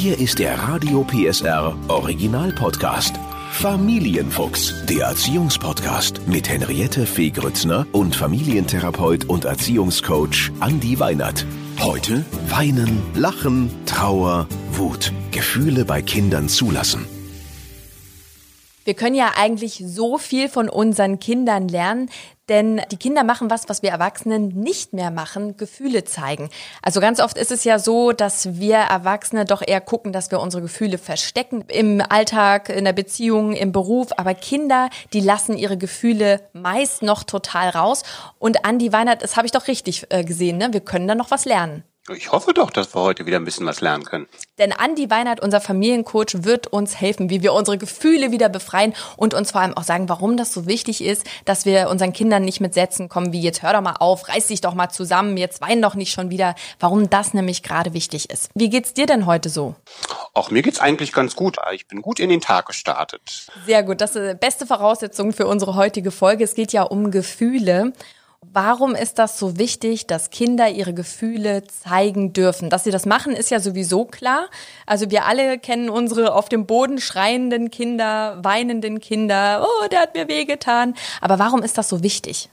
Hier ist der Radio PSR Original Podcast. Familienfuchs, der Erziehungspodcast mit Henriette Fee Grützner und Familientherapeut und Erziehungscoach Andi Weinert. Heute weinen, lachen, Trauer, Wut, Gefühle bei Kindern zulassen. Wir können ja eigentlich so viel von unseren Kindern lernen, denn die Kinder machen was, was wir Erwachsenen nicht mehr machen, Gefühle zeigen. Also ganz oft ist es ja so, dass wir Erwachsene doch eher gucken, dass wir unsere Gefühle verstecken im Alltag, in der Beziehung, im Beruf. Aber Kinder, die lassen ihre Gefühle meist noch total raus. Und Andi Weinert, das habe ich doch richtig äh, gesehen, ne? Wir können da noch was lernen. Ich hoffe doch, dass wir heute wieder ein bisschen was lernen können. Denn Andi Weinert, unser Familiencoach, wird uns helfen, wie wir unsere Gefühle wieder befreien und uns vor allem auch sagen, warum das so wichtig ist, dass wir unseren Kindern nicht mit Sätzen kommen wie jetzt hör doch mal auf, reiß dich doch mal zusammen, jetzt wein doch nicht schon wieder, warum das nämlich gerade wichtig ist. Wie geht's dir denn heute so? Auch mir geht's eigentlich ganz gut. Ich bin gut in den Tag gestartet. Sehr gut, das ist die beste Voraussetzung für unsere heutige Folge. Es geht ja um Gefühle. Warum ist das so wichtig, dass Kinder ihre Gefühle zeigen dürfen? Dass sie das machen, ist ja sowieso klar. Also wir alle kennen unsere auf dem Boden schreienden Kinder, weinenden Kinder. Oh, der hat mir wehgetan. Aber warum ist das so wichtig?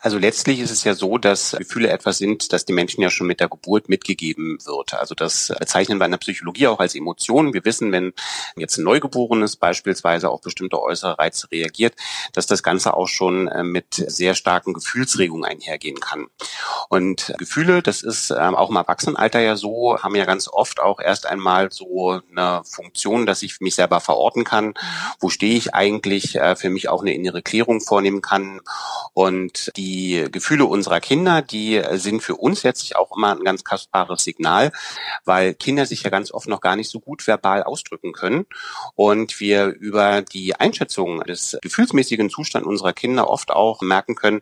Also letztlich ist es ja so, dass Gefühle etwas sind, das den Menschen ja schon mit der Geburt mitgegeben wird. Also das bezeichnen wir in der Psychologie auch als Emotionen. Wir wissen, wenn jetzt ein Neugeborenes beispielsweise auf bestimmte äußere Reize reagiert, dass das Ganze auch schon äh, mit sehr starken Gefühlsregungen einhergehen kann. Und Gefühle, das ist ähm, auch im Erwachsenenalter ja so, haben ja ganz oft auch erst einmal so eine Funktion, dass ich mich selber verorten kann. Wo stehe ich eigentlich? Äh, für mich auch eine innere Klärung vornehmen kann. Und die Gefühle unserer Kinder, die sind für uns letztlich auch immer ein ganz kostbares Signal, weil Kinder sich ja ganz oft noch gar nicht so gut verbal ausdrücken können und wir über die Einschätzung des gefühlsmäßigen Zustands unserer Kinder oft auch merken können,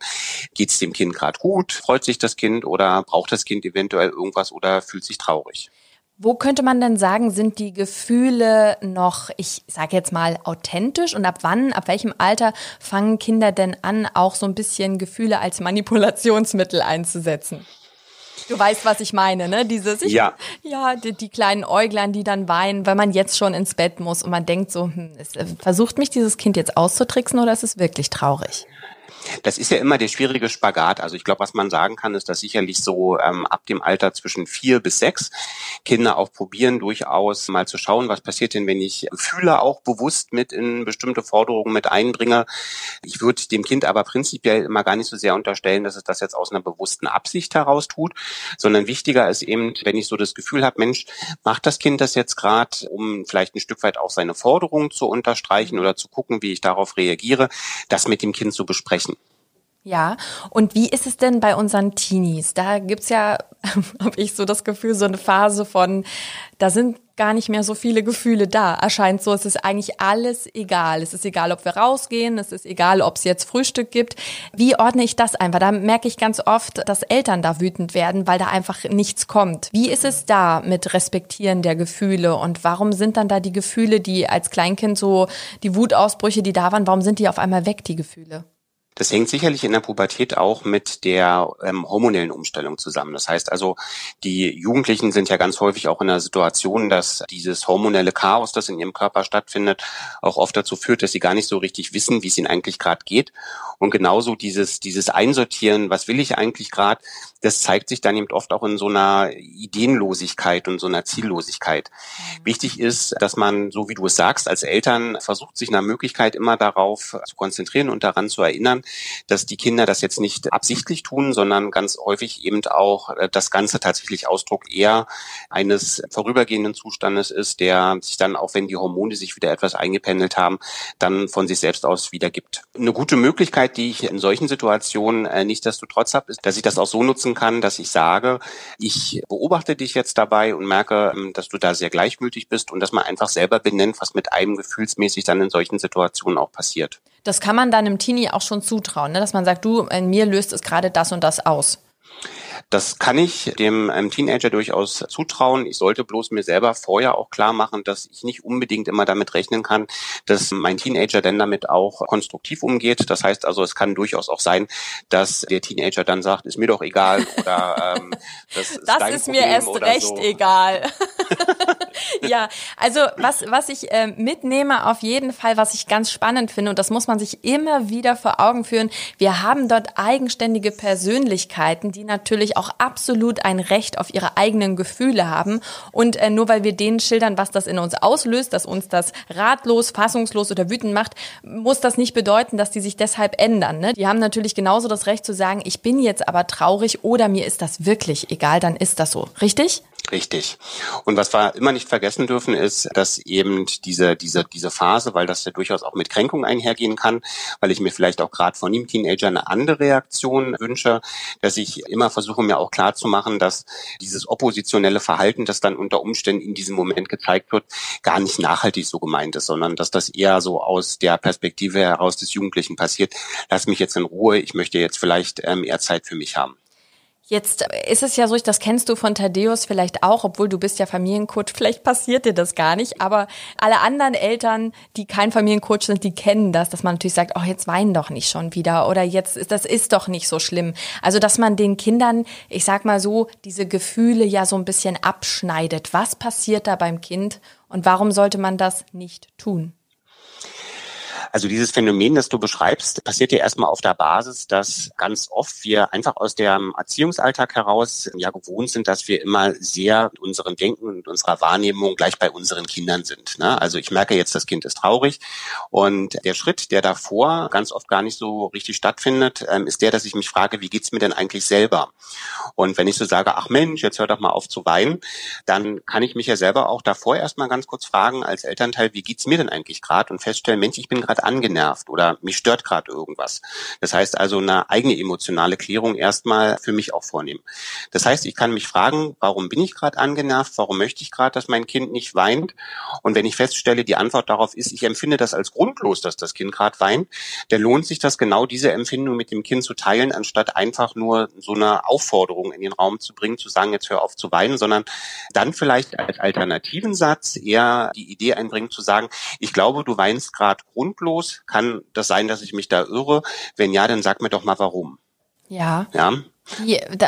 geht es dem Kind gerade gut, freut sich das Kind oder braucht das Kind eventuell irgendwas oder fühlt sich traurig. Wo könnte man denn sagen, sind die Gefühle noch, ich sage jetzt mal, authentisch? Und ab wann, ab welchem Alter fangen Kinder denn an, auch so ein bisschen Gefühle als Manipulationsmittel einzusetzen? Du weißt, was ich meine, ne? Dieses, ich, ja, ja die, die, kleinen Äuglein, die dann weinen, weil man jetzt schon ins Bett muss und man denkt so, hm, es, äh, versucht mich dieses Kind jetzt auszutricksen oder ist es wirklich traurig? Das ist ja immer der schwierige Spagat. Also ich glaube, was man sagen kann, ist, dass sicherlich so ähm, ab dem Alter zwischen vier bis sechs Kinder auch probieren, durchaus mal zu schauen, was passiert denn, wenn ich Gefühle auch bewusst mit in bestimmte Forderungen mit einbringe. Ich würde dem Kind aber prinzipiell immer gar nicht so sehr unterstellen, dass es das jetzt aus einer bewussten Absicht heraus tut, sondern wichtiger ist eben, wenn ich so das Gefühl habe, Mensch, macht das Kind das jetzt gerade, um vielleicht ein Stück weit auch seine Forderungen zu unterstreichen oder zu gucken, wie ich darauf reagiere, das mit dem Kind zu besprechen. Ja, und wie ist es denn bei unseren Teenies? Da gibt's ja, habe ich so das Gefühl, so eine Phase von, da sind gar nicht mehr so viele Gefühle da. Erscheint so, es ist eigentlich alles egal. Es ist egal, ob wir rausgehen, es ist egal, ob es jetzt Frühstück gibt. Wie ordne ich das einfach? Da merke ich ganz oft, dass Eltern da wütend werden, weil da einfach nichts kommt. Wie ist es da mit Respektieren der Gefühle und warum sind dann da die Gefühle, die als Kleinkind so, die Wutausbrüche, die da waren, warum sind die auf einmal weg, die Gefühle? Das hängt sicherlich in der Pubertät auch mit der ähm, hormonellen Umstellung zusammen. Das heißt also, die Jugendlichen sind ja ganz häufig auch in der Situation, dass dieses hormonelle Chaos, das in ihrem Körper stattfindet, auch oft dazu führt, dass sie gar nicht so richtig wissen, wie es ihnen eigentlich gerade geht. Und genauso dieses, dieses Einsortieren, was will ich eigentlich gerade, das zeigt sich dann eben oft auch in so einer Ideenlosigkeit und so einer Ziellosigkeit. Mhm. Wichtig ist, dass man, so wie du es sagst, als Eltern versucht, sich nach Möglichkeit immer darauf zu konzentrieren und daran zu erinnern, dass die Kinder das jetzt nicht absichtlich tun, sondern ganz häufig eben auch äh, das Ganze tatsächlich Ausdruck eher eines vorübergehenden Zustandes ist, der sich dann, auch wenn die Hormone sich wieder etwas eingependelt haben, dann von sich selbst aus wiedergibt. Eine gute Möglichkeit, die ich in solchen Situationen äh, nichtsdestotrotz habe, ist, dass ich das auch so nutzen kann, dass ich sage, ich beobachte dich jetzt dabei und merke, ähm, dass du da sehr gleichmütig bist und dass man einfach selber benennt, was mit einem gefühlsmäßig dann in solchen Situationen auch passiert. Das kann man dann im Teenie auch schon zutrauen, ne? dass man sagt, du, in mir löst es gerade das und das aus. Das kann ich dem ähm, Teenager durchaus zutrauen. Ich sollte bloß mir selber vorher auch klar machen, dass ich nicht unbedingt immer damit rechnen kann, dass mein Teenager denn damit auch konstruktiv umgeht. Das heißt also, es kann durchaus auch sein, dass der Teenager dann sagt, ist mir doch egal oder ähm, das ist, das ist mir erst recht so. egal. ja, also was, was ich äh, mitnehme auf jeden Fall, was ich ganz spannend finde, und das muss man sich immer wieder vor Augen führen, wir haben dort eigenständige Persönlichkeiten, die natürlich auch absolut ein Recht auf ihre eigenen Gefühle haben. Und äh, nur weil wir denen schildern, was das in uns auslöst, dass uns das ratlos, fassungslos oder wütend macht, muss das nicht bedeuten, dass die sich deshalb ändern. Ne? Die haben natürlich genauso das Recht zu sagen, ich bin jetzt aber traurig oder mir ist das wirklich egal, dann ist das so. Richtig? Richtig. Und was wir immer nicht vergessen dürfen, ist, dass eben diese, diese, diese Phase, weil das ja durchaus auch mit Kränkung einhergehen kann, weil ich mir vielleicht auch gerade von ihm Teenager eine andere Reaktion wünsche, dass ich immer versuche, mir auch klar zu machen, dass dieses oppositionelle Verhalten, das dann unter Umständen in diesem Moment gezeigt wird, gar nicht nachhaltig so gemeint ist, sondern dass das eher so aus der Perspektive heraus des Jugendlichen passiert. Lass mich jetzt in Ruhe, ich möchte jetzt vielleicht ähm, eher Zeit für mich haben. Jetzt ist es ja so, das kennst du von Thaddeus vielleicht auch, obwohl du bist ja Familiencoach, vielleicht passiert dir das gar nicht, aber alle anderen Eltern, die kein Familiencoach sind, die kennen das, dass man natürlich sagt, oh, jetzt weinen doch nicht schon wieder oder jetzt ist das ist doch nicht so schlimm. Also, dass man den Kindern, ich sag mal so, diese Gefühle ja so ein bisschen abschneidet. Was passiert da beim Kind und warum sollte man das nicht tun? Also dieses Phänomen, das du beschreibst, passiert ja erstmal auf der Basis, dass ganz oft wir einfach aus dem Erziehungsalltag heraus ja gewohnt sind, dass wir immer sehr mit unserem Denken und unserer Wahrnehmung gleich bei unseren Kindern sind. Ne? Also ich merke jetzt, das Kind ist traurig und der Schritt, der davor ganz oft gar nicht so richtig stattfindet, ähm, ist der, dass ich mich frage, wie geht's mir denn eigentlich selber? Und wenn ich so sage, ach Mensch, jetzt hör doch mal auf zu weinen, dann kann ich mich ja selber auch davor erstmal ganz kurz fragen als Elternteil, wie geht's mir denn eigentlich gerade und feststellen, Mensch, ich bin gerade angenervt oder mich stört gerade irgendwas. Das heißt also eine eigene emotionale Klärung erstmal für mich auch vornehmen. Das heißt, ich kann mich fragen, warum bin ich gerade angenervt? Warum möchte ich gerade, dass mein Kind nicht weint? Und wenn ich feststelle, die Antwort darauf ist, ich empfinde das als grundlos, dass das Kind gerade weint, dann lohnt sich das genau diese Empfindung mit dem Kind zu teilen, anstatt einfach nur so eine Aufforderung in den Raum zu bringen, zu sagen, jetzt hör auf zu weinen, sondern dann vielleicht als alternativen Satz eher die Idee einbringen, zu sagen, ich glaube, du weinst gerade grundlos los? Kann das sein, dass ich mich da irre? Wenn ja, dann sag mir doch mal warum. Ja. Ja.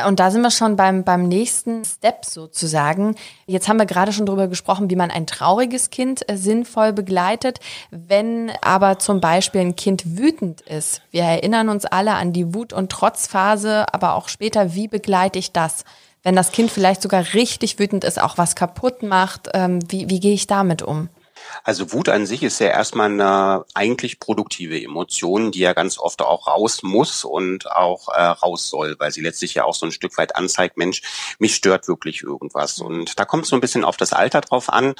und da sind wir schon beim, beim nächsten Step sozusagen. Jetzt haben wir gerade schon darüber gesprochen, wie man ein trauriges Kind äh, sinnvoll begleitet. Wenn aber zum Beispiel ein Kind wütend ist, wir erinnern uns alle an die Wut- und Trotzphase, aber auch später, wie begleite ich das? Wenn das Kind vielleicht sogar richtig wütend ist, auch was kaputt macht, ähm, wie, wie gehe ich damit um? Also Wut an sich ist ja erstmal eine eigentlich produktive Emotion, die ja ganz oft auch raus muss und auch äh, raus soll, weil sie letztlich ja auch so ein Stück weit anzeigt, Mensch, mich stört wirklich irgendwas. Und da kommt es so ein bisschen auf das Alter drauf an.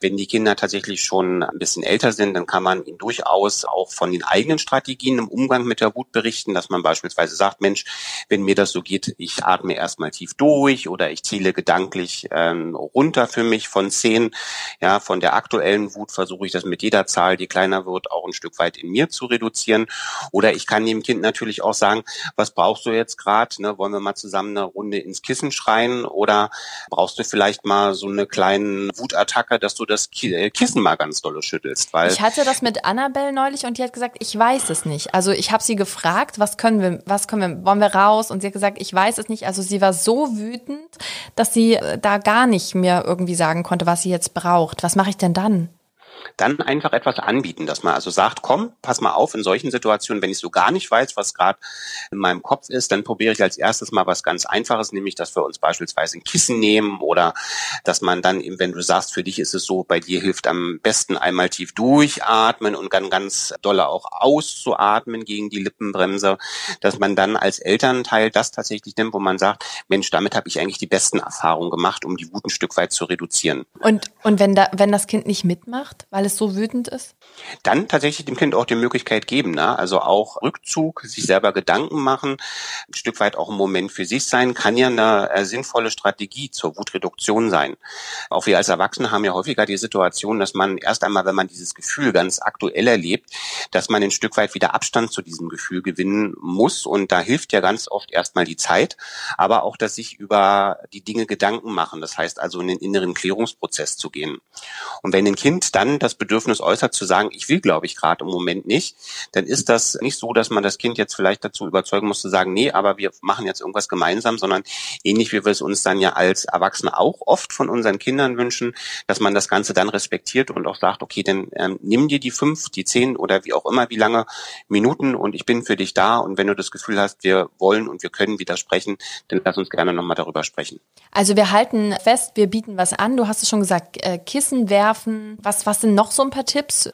Wenn die Kinder tatsächlich schon ein bisschen älter sind, dann kann man ihnen durchaus auch von den eigenen Strategien im Umgang mit der Wut berichten, dass man beispielsweise sagt, Mensch, wenn mir das so geht, ich atme erstmal tief durch oder ich zähle gedanklich ähm, runter für mich von zehn, ja, von der aktuellen Wut versuche ich das mit jeder Zahl, die kleiner wird, auch ein Stück weit in mir zu reduzieren. Oder ich kann dem Kind natürlich auch sagen, was brauchst du jetzt gerade? Ne? Wollen wir mal zusammen eine Runde ins Kissen schreien? Oder brauchst du vielleicht mal so eine kleine Wutattacke, dass du das äh, Kissen mal ganz dolle schüttelst? Weil ich hatte das mit Annabelle neulich und die hat gesagt, ich weiß es nicht. Also ich habe sie gefragt, was können wir, was können wir, wollen wir raus? Und sie hat gesagt, ich weiß es nicht. Also sie war so wütend, dass sie äh, da gar nicht mehr irgendwie sagen konnte, was sie jetzt braucht. Was mache ich denn dann? Dann einfach etwas anbieten, dass man also sagt, komm, pass mal auf, in solchen Situationen, wenn ich so gar nicht weiß, was gerade in meinem Kopf ist, dann probiere ich als erstes mal was ganz Einfaches, nämlich, dass wir uns beispielsweise ein Kissen nehmen oder dass man dann eben, wenn du sagst, für dich ist es so, bei dir hilft am besten einmal tief durchatmen und dann ganz dolle auch auszuatmen gegen die Lippenbremse, dass man dann als Elternteil das tatsächlich nimmt, wo man sagt, Mensch, damit habe ich eigentlich die besten Erfahrungen gemacht, um die Wut ein Stück weit zu reduzieren. Und, und wenn da, wenn das Kind nicht mitmacht, weil es so wütend ist? Dann tatsächlich dem Kind auch die Möglichkeit geben, ne? also auch Rückzug, sich selber Gedanken machen, ein Stück weit auch ein Moment für sich sein, kann ja eine äh, sinnvolle Strategie zur Wutreduktion sein. Auch wir als Erwachsene haben ja häufiger die Situation, dass man erst einmal, wenn man dieses Gefühl ganz aktuell erlebt, dass man ein Stück weit wieder Abstand zu diesem Gefühl gewinnen muss und da hilft ja ganz oft erstmal die Zeit, aber auch dass sich über die Dinge Gedanken machen, das heißt also in den inneren Klärungsprozess zu gehen. Und wenn ein Kind dann das das Bedürfnis äußert zu sagen, ich will, glaube ich, gerade im Moment nicht, dann ist das nicht so, dass man das Kind jetzt vielleicht dazu überzeugen muss zu sagen, nee, aber wir machen jetzt irgendwas gemeinsam, sondern ähnlich wie wir es uns dann ja als Erwachsene auch oft von unseren Kindern wünschen, dass man das Ganze dann respektiert und auch sagt, okay, dann ähm, nimm dir die fünf, die zehn oder wie auch immer, wie lange Minuten und ich bin für dich da und wenn du das Gefühl hast, wir wollen und wir können widersprechen, dann lass uns gerne nochmal darüber sprechen. Also wir halten fest, wir bieten was an. Du hast es schon gesagt, äh, Kissen werfen. Was, was sind noch so ein paar Tipps?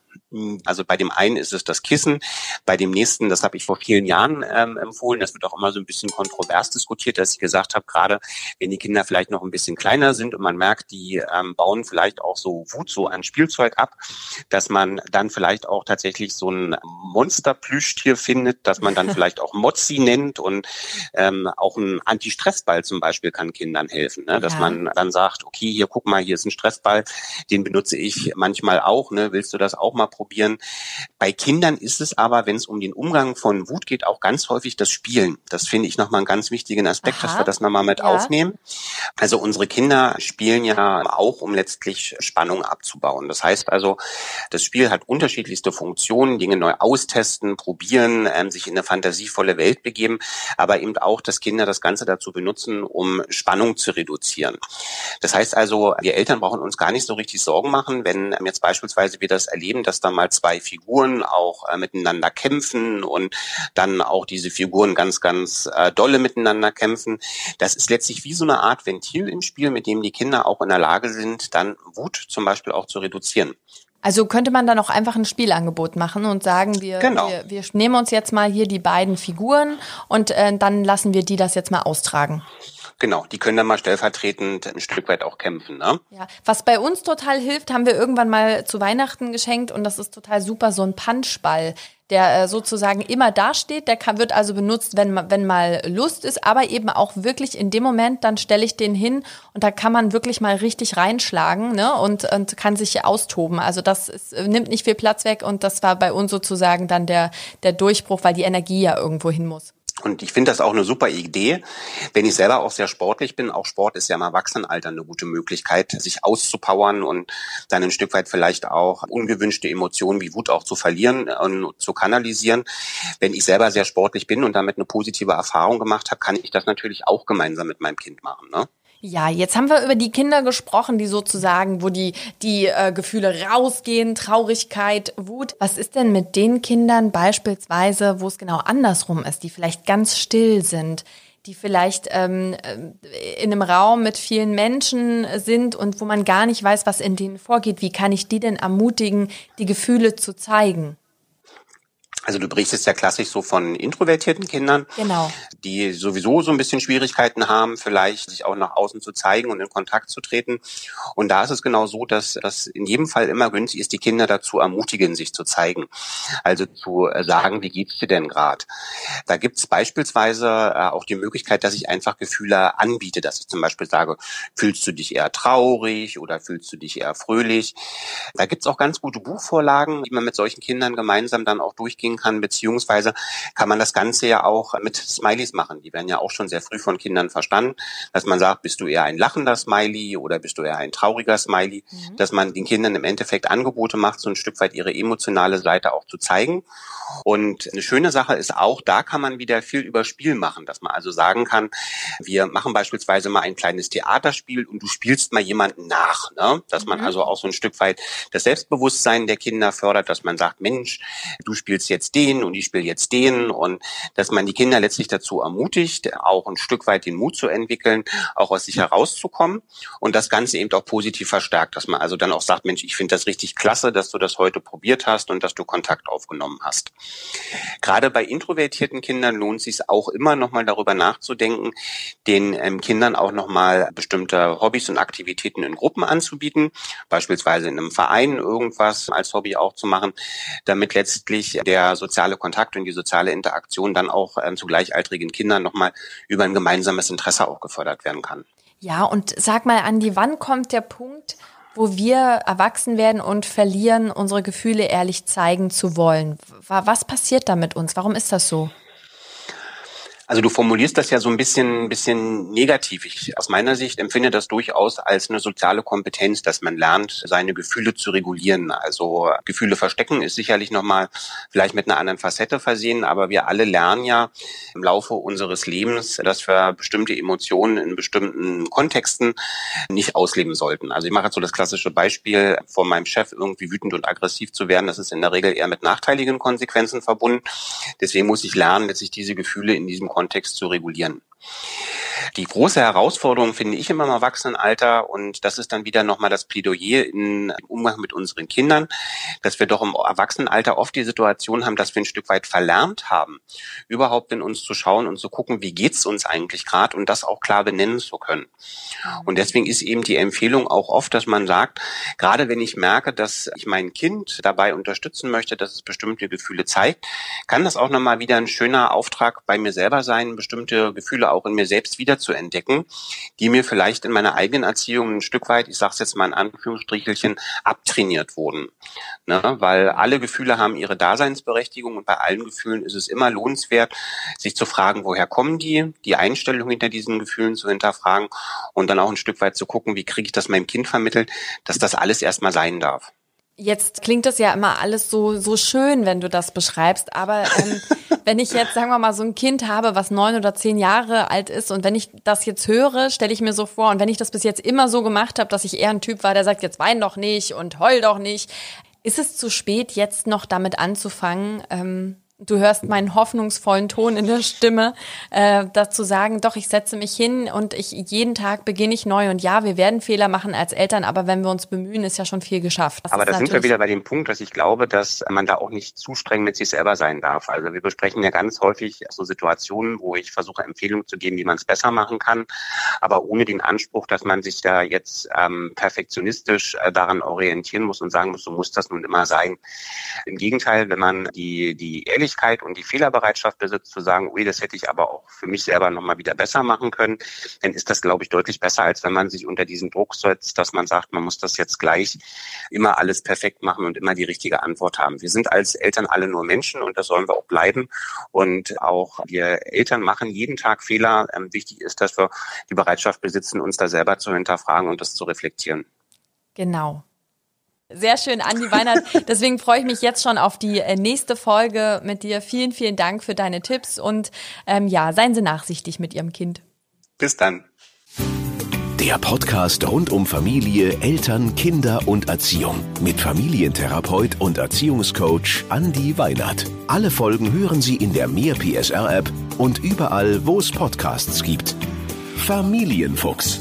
Also bei dem einen ist es das Kissen, bei dem nächsten, das habe ich vor vielen Jahren ähm, empfohlen, das wird auch immer so ein bisschen kontrovers diskutiert, dass ich gesagt habe, gerade wenn die Kinder vielleicht noch ein bisschen kleiner sind und man merkt, die ähm, bauen vielleicht auch so Wut so an Spielzeug ab, dass man dann vielleicht auch tatsächlich so ein Monsterplüschtier findet, dass man dann vielleicht auch Mozzi nennt und ähm, auch ein Anti-Stressball zum Beispiel kann Kindern helfen, ne? dass ja. man dann sagt, okay, hier guck mal, hier ist ein Stressball, den benutze ich manchmal auch, ne? willst du das auch mal probieren. Bei Kindern ist es aber, wenn es um den Umgang von Wut geht, auch ganz häufig das Spielen. Das finde ich nochmal einen ganz wichtigen Aspekt, Aha. dass wir das nochmal mit ja. aufnehmen. Also unsere Kinder spielen ja auch, um letztlich Spannung abzubauen. Das heißt also, das Spiel hat unterschiedlichste Funktionen, Dinge neu austesten, probieren, ähm, sich in eine fantasievolle Welt begeben, aber eben auch, dass Kinder das Ganze dazu benutzen, um Spannung zu reduzieren. Das heißt also, wir Eltern brauchen uns gar nicht so richtig Sorgen machen, wenn ähm, jetzt beispielsweise wir das erleben, dass da mal zwei Figuren auch äh, miteinander kämpfen und dann auch diese Figuren ganz, ganz äh, dolle miteinander kämpfen. Das ist letztlich wie so eine Art Ventil im Spiel, mit dem die Kinder auch in der Lage sind, dann Wut zum Beispiel auch zu reduzieren. Also könnte man dann auch einfach ein Spielangebot machen und sagen, wir, genau. wir, wir nehmen uns jetzt mal hier die beiden Figuren und äh, dann lassen wir die das jetzt mal austragen. Genau, die können dann mal stellvertretend ein Stück weit auch kämpfen. Ne? Ja, was bei uns total hilft, haben wir irgendwann mal zu Weihnachten geschenkt und das ist total super, so ein Punchball der äh, sozusagen immer dasteht. Der kann, wird also benutzt, wenn, wenn mal Lust ist, aber eben auch wirklich in dem Moment, dann stelle ich den hin und da kann man wirklich mal richtig reinschlagen ne? und, und kann sich austoben. Also das ist, nimmt nicht viel Platz weg und das war bei uns sozusagen dann der, der Durchbruch, weil die Energie ja irgendwo hin muss. Und ich finde das auch eine super Idee. Wenn ich selber auch sehr sportlich bin, auch Sport ist ja im Erwachsenenalter eine gute Möglichkeit, sich auszupowern und dann ein Stück weit vielleicht auch ungewünschte Emotionen wie Wut auch zu verlieren und zu kanalisieren. Wenn ich selber sehr sportlich bin und damit eine positive Erfahrung gemacht habe, kann ich das natürlich auch gemeinsam mit meinem Kind machen. Ne? Ja, jetzt haben wir über die Kinder gesprochen, die sozusagen, wo die, die äh, Gefühle rausgehen, Traurigkeit, Wut. Was ist denn mit den Kindern beispielsweise, wo es genau andersrum ist, die vielleicht ganz still sind, die vielleicht ähm, äh, in einem Raum mit vielen Menschen sind und wo man gar nicht weiß, was in denen vorgeht. Wie kann ich die denn ermutigen, die Gefühle zu zeigen? Also du berichtest ja klassisch so von introvertierten Kindern, genau. die sowieso so ein bisschen Schwierigkeiten haben, vielleicht sich auch nach außen zu zeigen und in Kontakt zu treten. Und da ist es genau so, dass das in jedem Fall immer günstig ist, die Kinder dazu ermutigen, sich zu zeigen. Also zu äh, sagen, wie geht's dir denn gerade? Da gibt's beispielsweise äh, auch die Möglichkeit, dass ich einfach Gefühle anbiete, dass ich zum Beispiel sage, fühlst du dich eher traurig oder fühlst du dich eher fröhlich? Da gibt's auch ganz gute Buchvorlagen, die man mit solchen Kindern gemeinsam dann auch durchgehen kann, beziehungsweise kann man das Ganze ja auch mit Smileys machen. Die werden ja auch schon sehr früh von Kindern verstanden, dass man sagt, bist du eher ein lachender Smiley oder bist du eher ein trauriger Smiley, mhm. dass man den Kindern im Endeffekt Angebote macht, so ein Stück weit ihre emotionale Seite auch zu zeigen. Und eine schöne Sache ist auch, da kann man wieder viel über Spiel machen, dass man also sagen kann, wir machen beispielsweise mal ein kleines Theaterspiel und du spielst mal jemanden nach, ne? dass man mhm. also auch so ein Stück weit das Selbstbewusstsein der Kinder fördert, dass man sagt, Mensch, du spielst jetzt den und ich spiele jetzt den und dass man die Kinder letztlich dazu ermutigt, auch ein Stück weit den Mut zu entwickeln, auch aus sich herauszukommen und das Ganze eben auch positiv verstärkt, dass man also dann auch sagt, Mensch, ich finde das richtig klasse, dass du das heute probiert hast und dass du Kontakt aufgenommen hast. Gerade bei introvertierten Kindern lohnt es auch immer nochmal darüber nachzudenken, den ähm, Kindern auch nochmal bestimmte Hobbys und Aktivitäten in Gruppen anzubieten, beispielsweise in einem Verein irgendwas als Hobby auch zu machen, damit letztlich der soziale Kontakt und die soziale Interaktion dann auch ähm, zu gleichaltrigen Kindern nochmal über ein gemeinsames Interesse auch gefördert werden kann. Ja, und sag mal, Andi, wann kommt der Punkt, wo wir erwachsen werden und verlieren, unsere Gefühle ehrlich zeigen zu wollen? Was passiert da mit uns? Warum ist das so? Also du formulierst das ja so ein bisschen, bisschen negativ. Ich aus meiner Sicht empfinde das durchaus als eine soziale Kompetenz, dass man lernt, seine Gefühle zu regulieren. Also Gefühle verstecken ist sicherlich nochmal vielleicht mit einer anderen Facette versehen, aber wir alle lernen ja im Laufe unseres Lebens, dass wir bestimmte Emotionen in bestimmten Kontexten nicht ausleben sollten. Also ich mache jetzt so das klassische Beispiel, von meinem Chef irgendwie wütend und aggressiv zu werden. Das ist in der Regel eher mit nachteiligen Konsequenzen verbunden. Deswegen muss ich lernen, dass ich diese Gefühle in diesem Kontext zu regulieren. Die große Herausforderung finde ich immer im Erwachsenenalter und das ist dann wieder nochmal das Plädoyer im Umgang mit unseren Kindern, dass wir doch im Erwachsenenalter oft die Situation haben, dass wir ein Stück weit verlernt haben, überhaupt in uns zu schauen und zu gucken, wie geht's uns eigentlich gerade und das auch klar benennen zu können. Und deswegen ist eben die Empfehlung auch oft, dass man sagt, gerade wenn ich merke, dass ich mein Kind dabei unterstützen möchte, dass es bestimmte Gefühle zeigt, kann das auch nochmal wieder ein schöner Auftrag bei mir selber sein, bestimmte Gefühle auch in mir selbst wieder zu entdecken, die mir vielleicht in meiner eigenen Erziehung ein Stück weit, ich sage es jetzt mal in Anführungsstrichelchen, abtrainiert wurden. Ne? Weil alle Gefühle haben ihre Daseinsberechtigung und bei allen Gefühlen ist es immer lohnenswert, sich zu fragen, woher kommen die, die Einstellung hinter diesen Gefühlen zu hinterfragen und dann auch ein Stück weit zu gucken, wie kriege ich das meinem Kind vermittelt, dass das alles erstmal sein darf. Jetzt klingt das ja immer alles so, so schön, wenn du das beschreibst. Aber ähm, wenn ich jetzt, sagen wir mal, so ein Kind habe, was neun oder zehn Jahre alt ist und wenn ich das jetzt höre, stelle ich mir so vor, und wenn ich das bis jetzt immer so gemacht habe, dass ich eher ein Typ war, der sagt, jetzt wein doch nicht und heul doch nicht, ist es zu spät, jetzt noch damit anzufangen, ähm, du hörst meinen hoffnungsvollen Ton in der Stimme, äh, dazu sagen, doch, ich setze mich hin und ich jeden Tag beginne ich neu. Und ja, wir werden Fehler machen als Eltern, aber wenn wir uns bemühen, ist ja schon viel geschafft. Das aber da sind wir wieder bei dem Punkt, dass ich glaube, dass man da auch nicht zu streng mit sich selber sein darf. Also wir besprechen ja ganz häufig so Situationen, wo ich versuche, Empfehlungen zu geben, wie man es besser machen kann, aber ohne den Anspruch, dass man sich da jetzt ähm, perfektionistisch äh, daran orientieren muss und sagen muss, so muss das nun immer sein. Im Gegenteil, wenn man die, die ehrlich Ehrlichkeit und die Fehlerbereitschaft besitzt, zu sagen, ui, das hätte ich aber auch für mich selber nochmal wieder besser machen können, dann ist das, glaube ich, deutlich besser, als wenn man sich unter diesen Druck setzt, dass man sagt, man muss das jetzt gleich immer alles perfekt machen und immer die richtige Antwort haben. Wir sind als Eltern alle nur Menschen und das sollen wir auch bleiben. Und auch wir Eltern machen jeden Tag Fehler. Ähm, wichtig ist, dass wir die Bereitschaft besitzen, uns da selber zu hinterfragen und das zu reflektieren. Genau. Sehr schön, Andi Weinert. Deswegen freue ich mich jetzt schon auf die äh, nächste Folge mit dir. Vielen, vielen Dank für deine Tipps und ähm, ja, seien Sie nachsichtig mit Ihrem Kind. Bis dann. Der Podcast rund um Familie, Eltern, Kinder und Erziehung mit Familientherapeut und Erziehungscoach Andi Weinert. Alle Folgen hören Sie in der Mehr PSR App und überall, wo es Podcasts gibt. Familienfuchs,